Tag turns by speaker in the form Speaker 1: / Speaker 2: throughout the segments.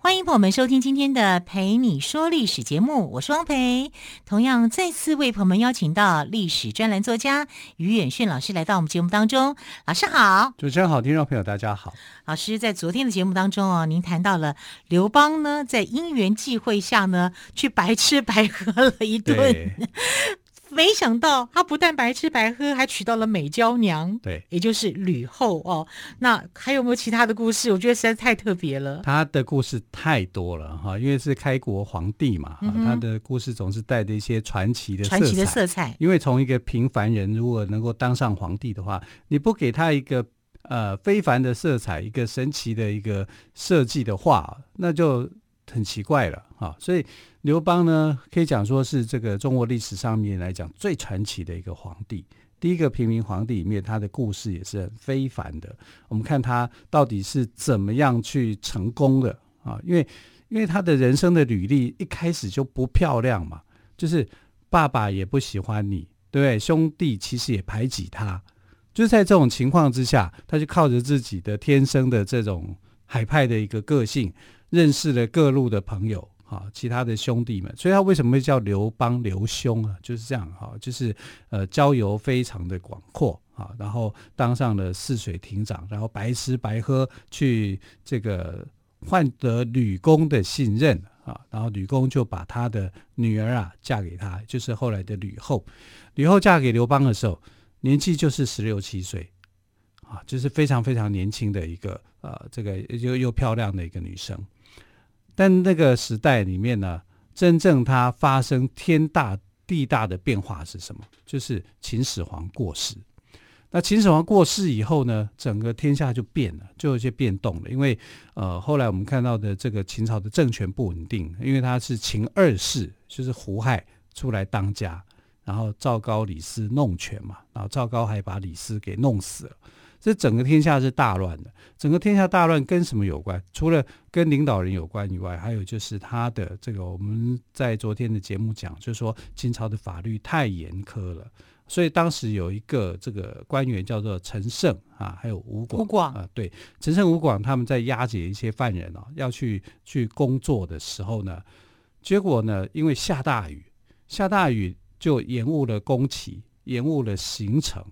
Speaker 1: 欢迎朋友们收听今天的《陪你说历史》节目，我是汪培。同样再次为朋友们邀请到历史专栏作家于远炫老师来到我们节目当中。老师好，
Speaker 2: 主持人好，听众朋友大家好。
Speaker 1: 老师在昨天的节目当中哦，您谈到了刘邦呢，在因缘际会下呢，去白吃白喝了一顿。没想到他不但白吃白喝，还娶到了美娇娘，
Speaker 2: 对，
Speaker 1: 也就是吕后哦。那还有没有其他的故事？我觉得实在太特别了。
Speaker 2: 他的故事太多了哈，因为是开国皇帝嘛，嗯、他的故事总是带着一些传奇的
Speaker 1: 传奇的色彩。
Speaker 2: 因为从一个平凡人如果能够当上皇帝的话，你不给他一个呃非凡的色彩，一个神奇的一个设计的话，那就很奇怪了哈。所以。刘邦呢，可以讲说是这个中国历史上面来讲最传奇的一个皇帝。第一个平民皇帝里面，他的故事也是很非凡的。我们看他到底是怎么样去成功的啊？因为因为他的人生的履历一开始就不漂亮嘛，就是爸爸也不喜欢你，对不对？兄弟其实也排挤他，就是在这种情况之下，他就靠着自己的天生的这种海派的一个个性，认识了各路的朋友。啊，其他的兄弟们，所以他为什么会叫刘邦刘兄啊？就是这样哈，就是呃交游非常的广阔啊，然后当上了泗水亭长，然后白吃白喝去这个换得吕公的信任啊，然后吕公就把他的女儿啊嫁给他，就是后来的吕后。吕后嫁给刘邦的时候，年纪就是十六七岁啊，就是非常非常年轻的一个呃这个又又漂亮的一个女生。但那个时代里面呢，真正它发生天大地大的变化是什么？就是秦始皇过世。那秦始皇过世以后呢，整个天下就变了，就有些变动了。因为呃，后来我们看到的这个秦朝的政权不稳定，因为他是秦二世，就是胡亥出来当家，然后赵高、李斯弄权嘛，然后赵高还把李斯给弄死了。这整个天下是大乱的，整个天下大乱跟什么有关？除了跟领导人有关以外，还有就是他的这个，我们在昨天的节目讲，就是说清朝的法律太严苛了，所以当时有一个这个官员叫做陈胜啊，还有吴广，
Speaker 1: 吴广
Speaker 2: 啊，对，陈胜、吴广他们在押解一些犯人哦，要去去工作的时候呢，结果呢，因为下大雨，下大雨就延误了工期，延误了行程。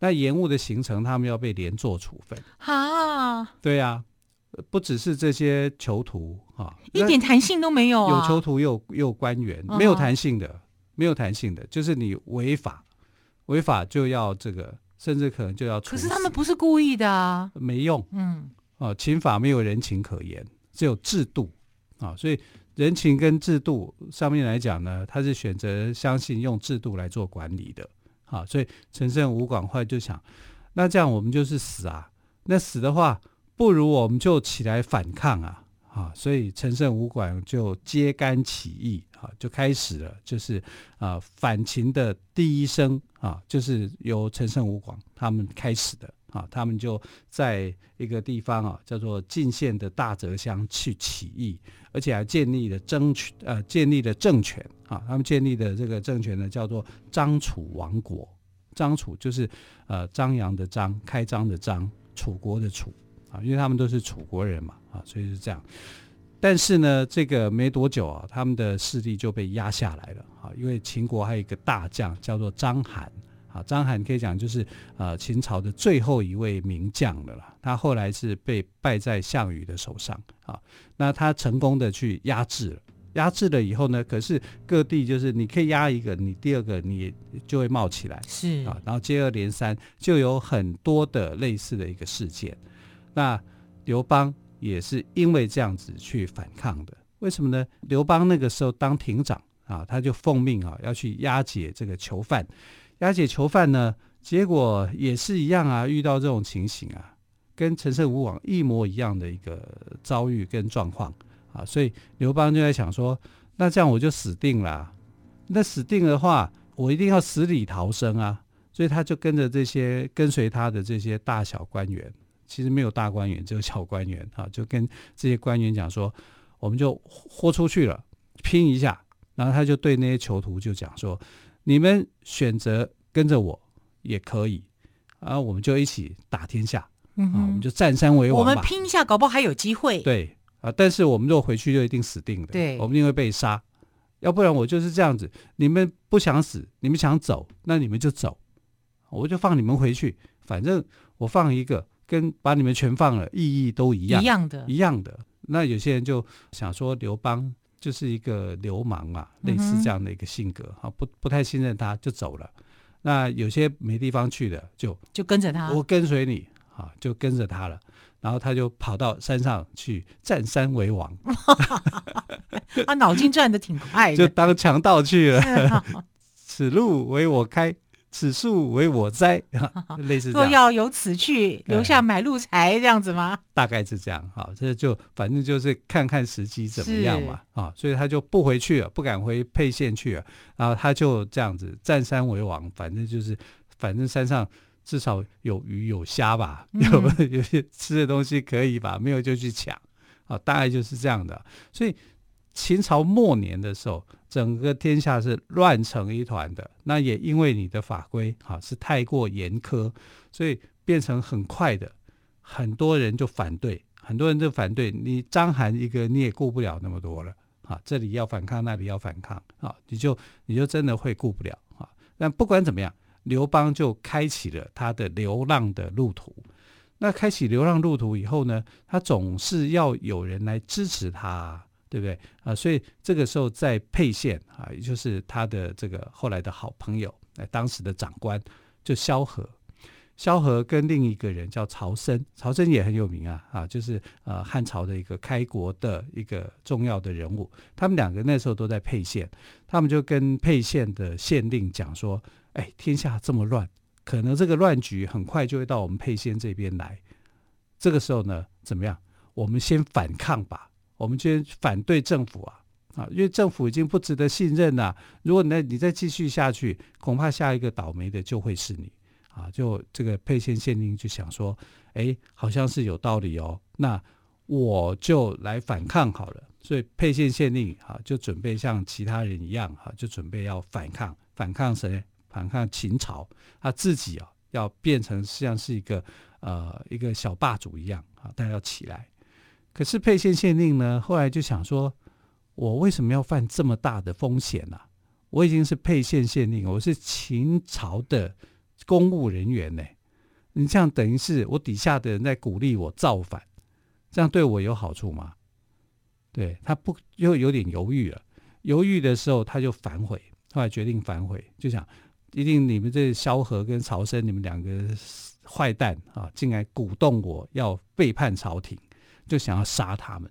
Speaker 2: 那延误的行程，他们要被连坐处分。
Speaker 1: 哈，
Speaker 2: 对呀、啊，不只是这些囚徒啊，
Speaker 1: 一点弹性都没有啊。
Speaker 2: 有囚徒，又有有官员，没有弹性的，没有弹性的，就是你违法，违法就要这个，甚至可能就要处。
Speaker 1: 可是他们不是故意的啊，
Speaker 2: 没用。嗯，啊，秦法没有人情可言，只有制度啊，所以人情跟制度上面来讲呢，他是选择相信用制度来做管理的。好，所以陈胜吴广后来就想，那这样我们就是死啊。那死的话，不如我们就起来反抗啊。啊，所以陈胜吴广就揭竿起义，啊，就开始了，就是啊反秦的第一声啊，就是由陈胜吴广他们开始的。啊，他们就在一个地方啊，叫做晋县的大泽乡去起义，而且还建立了争权，呃，建立了政权啊。他们建立的这个政权呢，叫做张楚王国。张楚就是呃张扬的张，开张的张，楚国的楚啊，因为他们都是楚国人嘛啊，所以是这样。但是呢，这个没多久啊，他们的势力就被压下来了啊，因为秦国还有一个大将叫做章邯。啊，章邯可以讲就是呃秦朝的最后一位名将了啦。他后来是被败在项羽的手上啊。那他成功的去压制了，压制了以后呢，可是各地就是你可以压一个，你第二个你就会冒起来，
Speaker 1: 是
Speaker 2: 啊。然后接二连三就有很多的类似的一个事件。那刘邦也是因为这样子去反抗的。为什么呢？刘邦那个时候当亭长啊，他就奉命啊要去押解这个囚犯。押解囚犯呢，结果也是一样啊，遇到这种情形啊，跟陈胜吴广一模一样的一个遭遇跟状况啊，所以刘邦就在想说，那这样我就死定了。那死定的话，我一定要死里逃生啊。所以他就跟着这些跟随他的这些大小官员，其实没有大官员，只有小官员啊，就跟这些官员讲说，我们就豁出去了，拼一下。然后他就对那些囚徒就讲说，你们选择跟着我也可以，然后我们就一起打天下，嗯、啊，我们就占山为王。
Speaker 1: 我们拼一下，搞不好还有机会。
Speaker 2: 对啊，但是我们如果回去就一定死定了，
Speaker 1: 对，
Speaker 2: 我们一定会被杀。要不然我就是这样子，你们不想死，你们想走，那你们就走，我就放你们回去。反正我放一个，跟把你们全放了，意义都一样，
Speaker 1: 一样的，
Speaker 2: 一样的。那有些人就想说，刘邦就是一个流氓嘛，类似这样的一个性格，哈、嗯，不不太信任他，就走了。那有些没地方去的，就
Speaker 1: 就跟着他，
Speaker 2: 我跟随你，啊，就跟着他了。然后他就跑到山上去占山为王，
Speaker 1: 他脑筋转的挺快的，
Speaker 2: 就当强盗去了。此路为我开，此树为我栽，类似这样。
Speaker 1: 若要由此去，留下买路财，这样子吗？
Speaker 2: 大概是这样。好，这就反正就是看看时机怎么样嘛。啊，所以他就不回去了，不敢回沛县去了。然后他就这样子占山为王，反正就是，反正山上。至少有鱼有虾吧，有 有些吃的东西可以吧，没有就去抢，啊，大概就是这样的。所以秦朝末年的时候，整个天下是乱成一团的。那也因为你的法规啊是太过严苛，所以变成很快的，很多人就反对，很多人就反对你章邯一个你也顾不了那么多了啊，这里要反抗，那里要反抗啊，你就你就真的会顾不了啊。但不管怎么样。刘邦就开启了他的流浪的路途。那开启流浪路途以后呢，他总是要有人来支持他，对不对啊？所以这个时候在沛县啊，也就是他的这个后来的好朋友，哎，当时的长官就萧何。萧何跟另一个人叫曹参，曹参也很有名啊，啊，就是呃汉朝的一个开国的一个重要的人物。他们两个那时候都在沛县，他们就跟沛县的县令讲说。哎，天下这么乱，可能这个乱局很快就会到我们沛县这边来。这个时候呢，怎么样？我们先反抗吧，我们先反对政府啊啊！因为政府已经不值得信任了。如果你你再继续下去，恐怕下一个倒霉的就会是你啊！就这个沛县县令就想说，哎，好像是有道理哦，那我就来反抗好了。所以沛县县令啊，就准备像其他人一样哈，就准备要反抗，反抗谁？反抗秦朝，他自己啊要变成像是一个呃一个小霸主一样啊，但要起来。可是沛县县令呢，后来就想说，我为什么要犯这么大的风险呢？我已经是沛县县令，我是秦朝的公务人员呢。你这样等于是我底下的人在鼓励我造反，这样对我有好处吗？对，他不又有点犹豫了，犹豫的时候他就反悔，后来决定反悔，就想。一定你们这萧何跟曹参，你们两个坏蛋啊，进来鼓动我要背叛朝廷，就想要杀他们。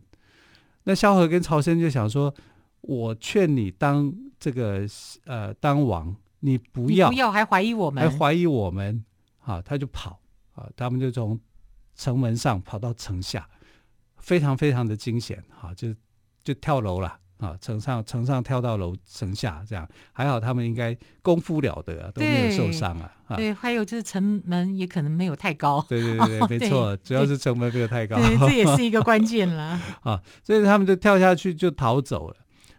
Speaker 2: 那萧何跟曹参就想说：“我劝你当这个呃当王，你不要，
Speaker 1: 不要还怀疑我们，
Speaker 2: 还怀疑我们啊！”他就跑啊，他们就从城门上跑到城下，非常非常的惊险啊，就就跳楼了。啊，城上城上跳到楼城下，这样还好，他们应该功夫了得啊，都没有受伤啊。
Speaker 1: 对，还有就是城门也可能没有太高。
Speaker 2: 对对对，哦、没错，主要是城门没有太高。
Speaker 1: 对，这也是一个关 键啦。
Speaker 2: 啊，所以他们就跳下去就逃走了。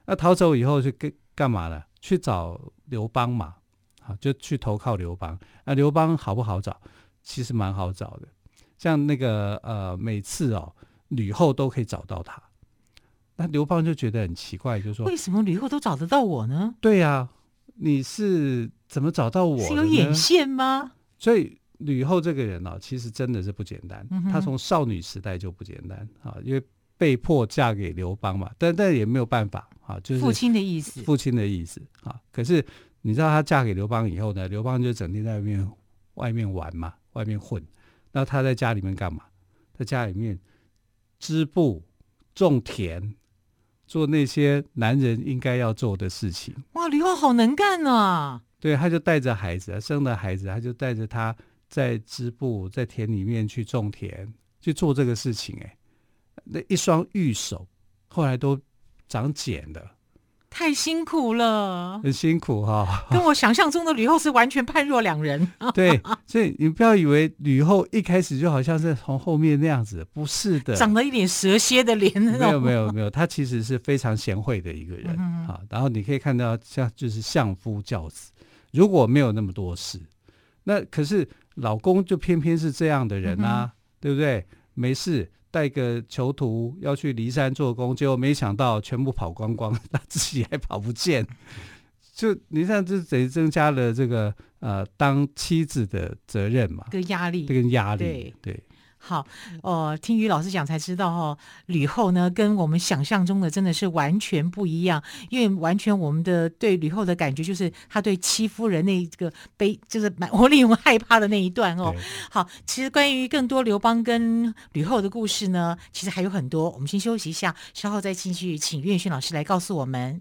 Speaker 2: 那逃走以后是干干嘛呢？去找刘邦嘛。啊，就去投靠刘邦。那刘邦好不好找？其实蛮好找的。像那个呃，每次哦，吕后都可以找到他。那刘邦就觉得很奇怪，就说：“为什么吕后都找得到我呢？”对呀、啊，你是怎么找到我？
Speaker 1: 是有眼线吗？
Speaker 2: 所以吕后这个人呢、啊，其实真的是不简单。她、嗯、从少女时代就不简单啊，因为被迫嫁给刘邦嘛，但但也没有办法啊，就是
Speaker 1: 父亲的意思，
Speaker 2: 父亲的意思啊。可是你知道她嫁给刘邦以后呢，刘邦就整天在外面外面玩嘛，外面混。那她在家里面干嘛？在家里面织布、种田。做那些男人应该要做的事情。
Speaker 1: 哇，吕后好能干啊！
Speaker 2: 对，他就带着孩子，生了孩子，他就带着他在织布，在田里面去种田，去做这个事情。哎，那一双玉手后来都长茧了，
Speaker 1: 太辛苦了，
Speaker 2: 很辛苦哈、哦，
Speaker 1: 跟我想象中的吕后是完全判若两人。
Speaker 2: 对，所以你不要以为吕后一开始就好像是从后面那样子，不是的，
Speaker 1: 长了一脸蛇蝎的脸那种。
Speaker 2: 没有没有没有，她其实是非常贤惠的一个人啊。然后你可以看到，像就是相夫教子，如果没有那么多事，那可是老公就偏偏是这样的人啊，对不对？没事。带个囚徒要去骊山做工，结果没想到全部跑光光，他自己还跑不见。就你看，这等于增加了这个呃当妻子的责任嘛，
Speaker 1: 跟压力，
Speaker 2: 跟压力，
Speaker 1: 对
Speaker 2: 对。
Speaker 1: 好，哦、呃，听于老师讲才知道哦，吕后呢跟我们想象中的真的是完全不一样，因为完全我们的对吕后的感觉就是她对戚夫人那个悲，就是蛮 我令人害怕的那一段哦。好，其实关于更多刘邦跟吕后的故事呢，其实还有很多，我们先休息一下，稍后再继续请岳勋老师来告诉我们。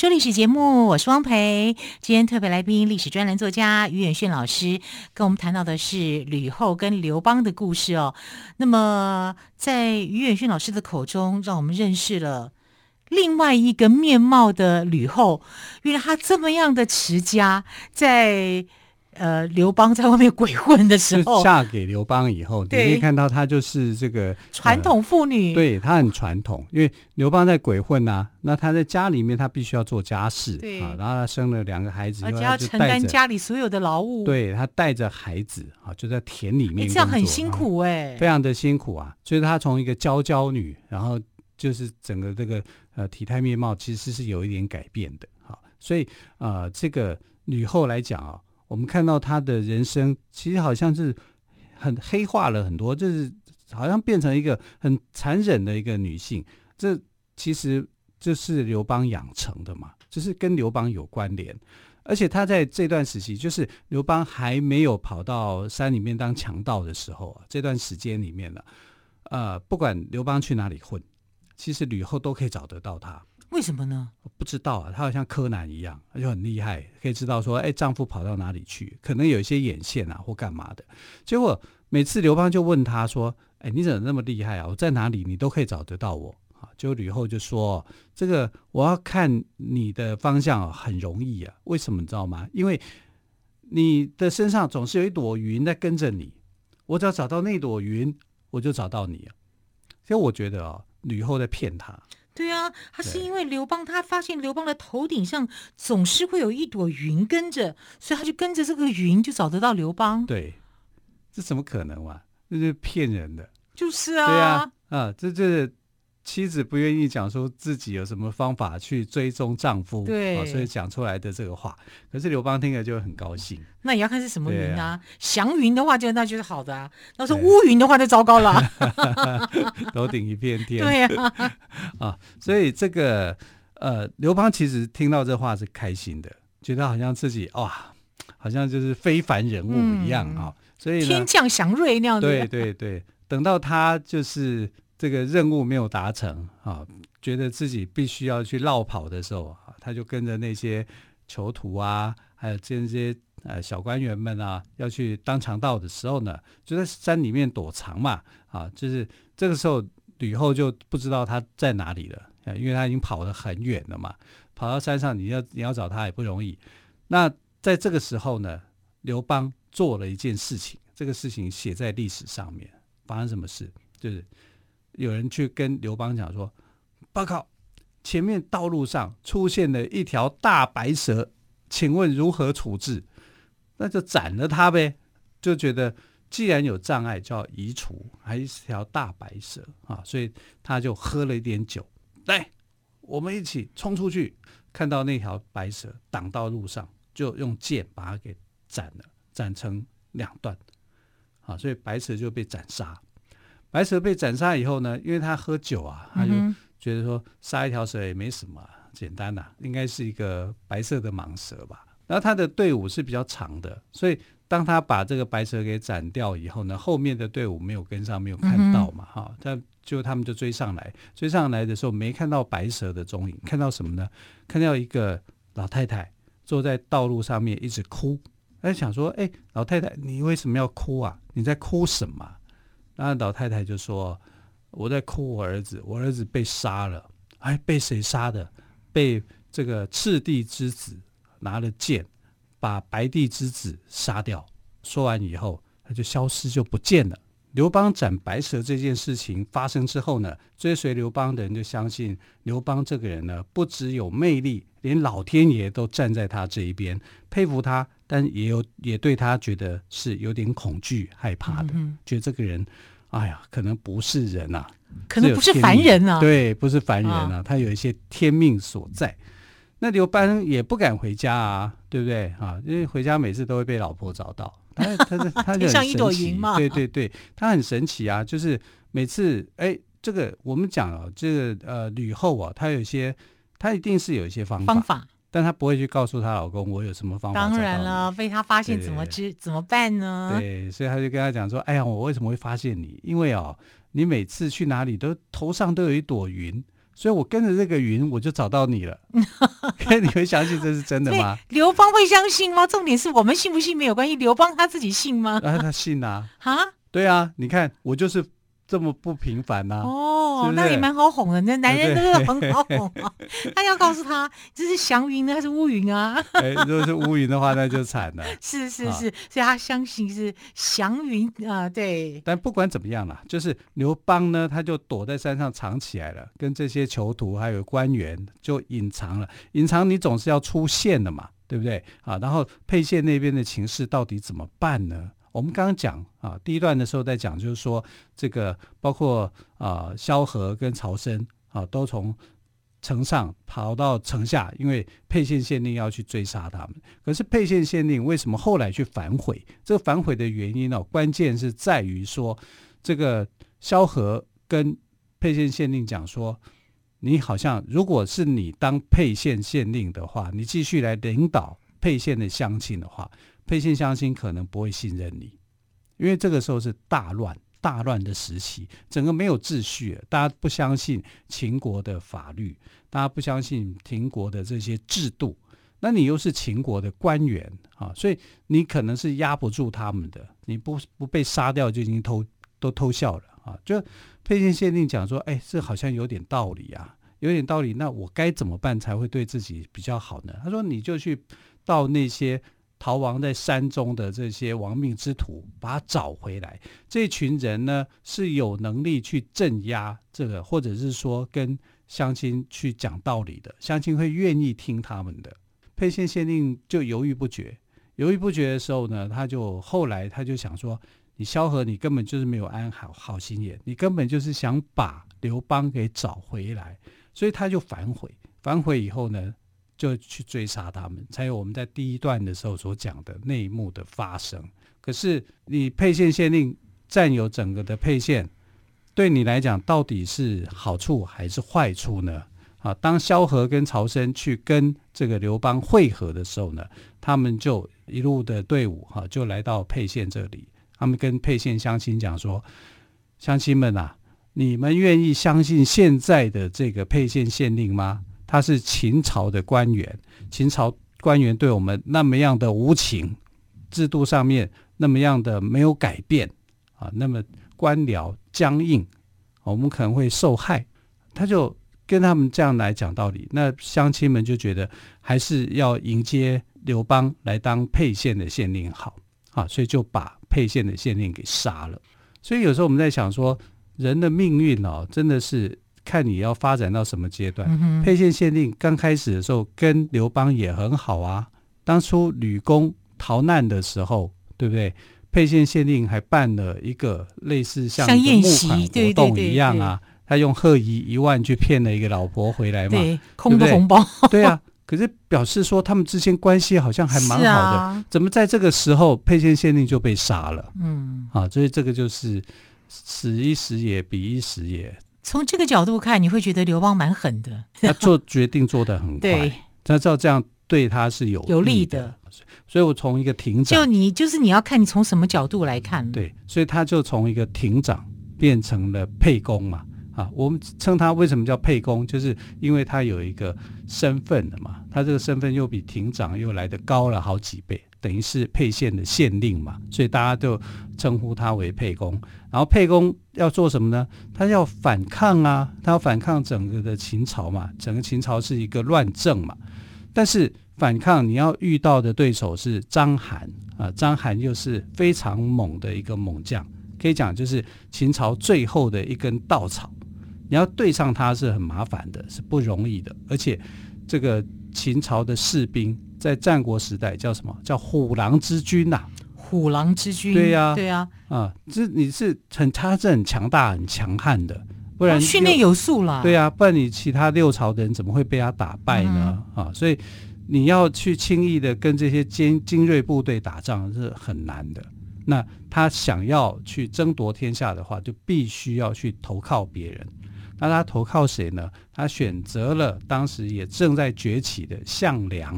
Speaker 1: 说历史节目，我是汪培。今天特别来宾，历史专栏作家于远炫老师，跟我们谈到的是吕后跟刘邦的故事哦。那么，在于远炫老师的口中，让我们认识了另外一个面貌的吕后。原来她这么样的持家，在。呃，刘邦在外面鬼混的时候，
Speaker 2: 嫁给刘邦以后，你可以看到她就是这个
Speaker 1: 传统妇女。呃、
Speaker 2: 对，她很传统，因为刘邦在鬼混呐、啊，那她在家里面，她必须要做家事，对啊，然后她生了两个孩子，
Speaker 1: 而且要承担家里所有的劳务。
Speaker 2: 对，她带着孩子啊，就在田里面，
Speaker 1: 这样很辛苦哎、欸，
Speaker 2: 非常的辛苦啊。所以她从一个娇娇女，然后就是整个这个呃体态面貌其实是有一点改变的。好，所以呃，这个吕后来讲啊。我们看到她的人生，其实好像是很黑化了很多，就是好像变成一个很残忍的一个女性。这其实就是刘邦养成的嘛，就是跟刘邦有关联。而且他在这段时期，就是刘邦还没有跑到山里面当强盗的时候啊，这段时间里面呢，呃，不管刘邦去哪里混，其实吕后都可以找得到他。
Speaker 1: 为什么呢？
Speaker 2: 不知道啊，他好像柯南一样，就很厉害，可以知道说，哎，丈夫跑到哪里去，可能有一些眼线啊，或干嘛的。结果每次刘邦就问他说，哎，你怎么那么厉害啊？我在哪里，你都可以找得到我啊。就吕后就说，这个我要看你的方向很容易啊。为什么你知道吗？因为你的身上总是有一朵云在跟着你，我只要找到那朵云，我就找到你啊。所以我觉得啊，吕后在骗他。
Speaker 1: 对啊，他是因为刘邦，他发现刘邦的头顶上总是会有一朵云跟着，所以他就跟着这个云就找得到刘邦。
Speaker 2: 对，这怎么可能嘛？这是骗人的。
Speaker 1: 就是啊。
Speaker 2: 对啊，啊，这这。妻子不愿意讲说自己有什么方法去追踪丈夫，
Speaker 1: 对、哦，
Speaker 2: 所以讲出来的这个话。可是刘邦听了就很高兴。
Speaker 1: 那也要看是什么云啊？啊 祥云的话就那就是好的啊，要是乌云的话就糟糕了。
Speaker 2: 头顶一片天。
Speaker 1: 对呀、啊，
Speaker 2: 啊，所以这个呃，刘邦其实听到这话是开心的，觉得好像自己哇，好像就是非凡人物一样啊、嗯。所以
Speaker 1: 天降祥瑞那样子。
Speaker 2: 对对对，等到他就是。这个任务没有达成啊，觉得自己必须要去落跑的时候啊，他就跟着那些囚徒啊，还有这些呃小官员们啊，要去当强盗的时候呢，就在山里面躲藏嘛啊，就是这个时候吕后就不知道他在哪里了，因为他已经跑得很远了嘛，跑到山上你要你要找他也不容易。那在这个时候呢，刘邦做了一件事情，这个事情写在历史上面，发生什么事就是。有人去跟刘邦讲说：“报告，前面道路上出现了一条大白蛇，请问如何处置？那就斩了他呗。”就觉得既然有障碍，就要移除，还是一条大白蛇啊，所以他就喝了一点酒，来，我们一起冲出去，看到那条白蛇挡到路上，就用剑把它给斩了，斩成两段，啊，所以白蛇就被斩杀。白蛇被斩杀以后呢，因为他喝酒啊，他就觉得说杀一条蛇也没什么，简单呐、啊，应该是一个白色的蟒蛇吧。然后他的队伍是比较长的，所以当他把这个白蛇给斩掉以后呢，后面的队伍没有跟上，没有看到嘛，哈，他就他们就追上来，追上来的时候没看到白蛇的踪影，看到什么呢？看到一个老太太坐在道路上面一直哭，他想说，哎，老太太，你为什么要哭啊？你在哭什么？那老太太就说：“我在哭我儿子，我儿子被杀了。哎，被谁杀的？被这个赤帝之子拿了剑，把白帝之子杀掉。”说完以后，他就消失，就不见了。刘邦斩白蛇这件事情发生之后呢，追随刘邦的人就相信刘邦这个人呢，不只有魅力，连老天爷都站在他这一边，佩服他，但也有也对他觉得是有点恐惧、害怕的，嗯、觉得这个人。哎呀，可能不是人呐、啊，
Speaker 1: 可能不是凡人啊。
Speaker 2: 对，不是凡人啊，啊他有一些天命所在。那刘邦也不敢回家啊，对不对啊？因为回家每次都会被老婆找到。他他他他就很神奇嘛。对对对，他很神奇啊，就是每次哎，这个我们讲哦，这个呃吕后啊，她有些她一定是有一些方法。方法但她不会去告诉她老公我有什么方法。
Speaker 1: 当然了，被她发现怎么知怎么办呢？
Speaker 2: 对，所以她就跟他讲说：“哎呀，我为什么会发现你？因为哦，你每次去哪里都头上都有一朵云，所以我跟着这个云，我就找到你了。你会相信这是真的吗？
Speaker 1: 刘邦会相信吗？重点是我们信不信没有关系，刘邦他自己信吗？
Speaker 2: 啊，他信啊。啊？对啊，你看我就是。”这么不平凡呐、啊？哦，是是
Speaker 1: 那也蛮好哄的。那男人都是很好哄啊。他要告诉他这是祥云呢，还是乌云啊？
Speaker 2: 哎，如果是乌云的话，那就惨了。
Speaker 1: 是是是，所以他相信是祥云啊。对。
Speaker 2: 但不管怎么样啦，就是刘邦呢，他就躲在山上藏起来了，跟这些囚徒还有官员就隐藏了。隐藏你总是要出现的嘛，对不对？啊，然后沛县那边的情势到底怎么办呢？我们刚刚讲啊，第一段的时候在讲，就是说这个包括啊萧何跟曹参啊，都从城上跑到城下，因为沛县县令要去追杀他们。可是沛县县令为什么后来去反悔？这个反悔的原因呢，关键是在于说，这个萧何跟沛县县令讲说，你好像如果是你当沛县县令的话，你继续来领导沛县的乡亲的话。沛县乡亲可能不会信任你，因为这个时候是大乱、大乱的时期，整个没有秩序，大家不相信秦国的法律，大家不相信秦国的这些制度，那你又是秦国的官员啊，所以你可能是压不住他们的，你不不被杀掉就已经偷都偷笑了啊！就沛县县令讲说，哎，这好像有点道理啊，有点道理，那我该怎么办才会对自己比较好呢？他说，你就去到那些。逃亡在山中的这些亡命之徒，把他找回来。这群人呢，是有能力去镇压这个，或者是说跟乡亲去讲道理的，乡亲会愿意听他们的。沛县县令就犹豫不决，犹豫不决的时候呢，他就后来他就想说：“你萧何，你根本就是没有安好好心眼，你根本就是想把刘邦给找回来。”所以他就反悔。反悔以后呢，就去追杀他们，才有我们在第一段的时候所讲的内幕的发生。可是你沛县县令占有整个的沛县，对你来讲到底是好处还是坏处呢？啊，当萧何跟曹参去跟这个刘邦会合的时候呢，他们就一路的队伍哈、就来到沛县这里。他们跟沛县乡亲讲说：“乡亲们啊，你们愿意相信现在的这个沛县县令吗？”他是秦朝的官员，秦朝官员对我们那么样的无情，制度上面那么样的没有改变啊，那么官僚僵硬，我们可能会受害。他就跟他们这样来讲道理，那乡亲们就觉得还是要迎接刘邦来当沛县的县令好啊，所以就把沛县的县令给杀了。所以有时候我们在想说，人的命运哦，真的是。看你要发展到什么阶段。沛县县令刚开始的时候跟刘邦也很好啊。当初吕公逃难的时候，对不对？沛县县令还办了一个类似像
Speaker 1: 像宴席
Speaker 2: 募款活动一样啊，他用贺仪一万去骗了一个老婆回来嘛，
Speaker 1: 对，空的红包，
Speaker 2: 对啊。可是表示说他们之间关系好像还蛮好的，
Speaker 1: 啊、
Speaker 2: 怎么在这个时候沛县县令就被杀了？
Speaker 1: 嗯，
Speaker 2: 啊，所以这个就是此一时也，彼一时也。
Speaker 1: 从这个角度看，你会觉得刘邦蛮狠的，
Speaker 2: 他做决定做得很快，
Speaker 1: 对，
Speaker 2: 他知道这样对他是有
Speaker 1: 有利的。
Speaker 2: 所以我从一个亭长，
Speaker 1: 就你就是你要看你从什么角度来看，
Speaker 2: 对，所以他就从一个亭长变成了沛公嘛。啊，我们称他为什么叫沛公，就是因为他有一个身份的嘛，他这个身份又比亭长又来得高了好几倍，等于是沛县的县令嘛，所以大家就称呼他为沛公。然后沛公要做什么呢？他要反抗啊，他要反抗整个的秦朝嘛，整个秦朝是一个乱政嘛。但是反抗你要遇到的对手是章邯啊，章邯又是非常猛的一个猛将，可以讲就是秦朝最后的一根稻草。你要对上他是很麻烦的，是不容易的。而且，这个秦朝的士兵在战国时代叫什么？叫虎狼之军呐、啊！
Speaker 1: 虎狼之军，
Speaker 2: 对呀、啊，
Speaker 1: 对呀、啊，
Speaker 2: 啊，这你是很，他是很强大、很强悍的，不然
Speaker 1: 训练有素了。
Speaker 2: 对呀、啊，不然你其他六朝的人怎么会被他打败呢？嗯、啊，所以你要去轻易的跟这些精精锐部队打仗是很难的。那他想要去争夺天下的话，就必须要去投靠别人。那他投靠谁呢？他选择了当时也正在崛起的项梁，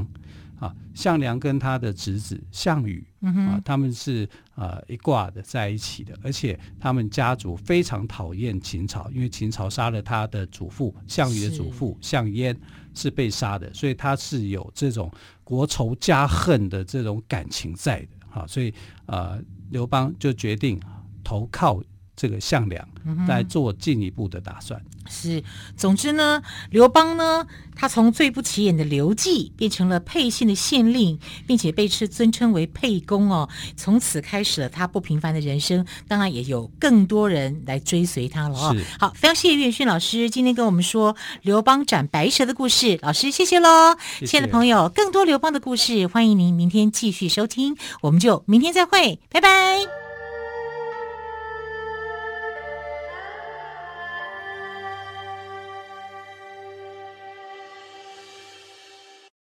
Speaker 2: 啊，项梁跟他的侄子项羽，啊，他们是呃一挂的在一起的，而且他们家族非常讨厌秦朝，因为秦朝杀了他的祖父，项羽的祖父项燕是被杀的，所以他是有这种国仇家恨的这种感情在的，啊，所以呃，刘邦就决定投靠。这个项梁来做进一步的打算。嗯、
Speaker 1: 是，总之呢，刘邦呢，他从最不起眼的刘季变成了沛县的县令，并且被斥尊称为沛公哦。从此开始了他不平凡的人生。当然，也有更多人来追随他了哦。好，非常谢谢岳迅老师今天跟我们说刘邦斩白蛇的故事。老师，谢谢喽。谢谢。亲爱的朋友，更多刘邦的故事，欢迎您明天继续收听。我们就明天再会，拜拜。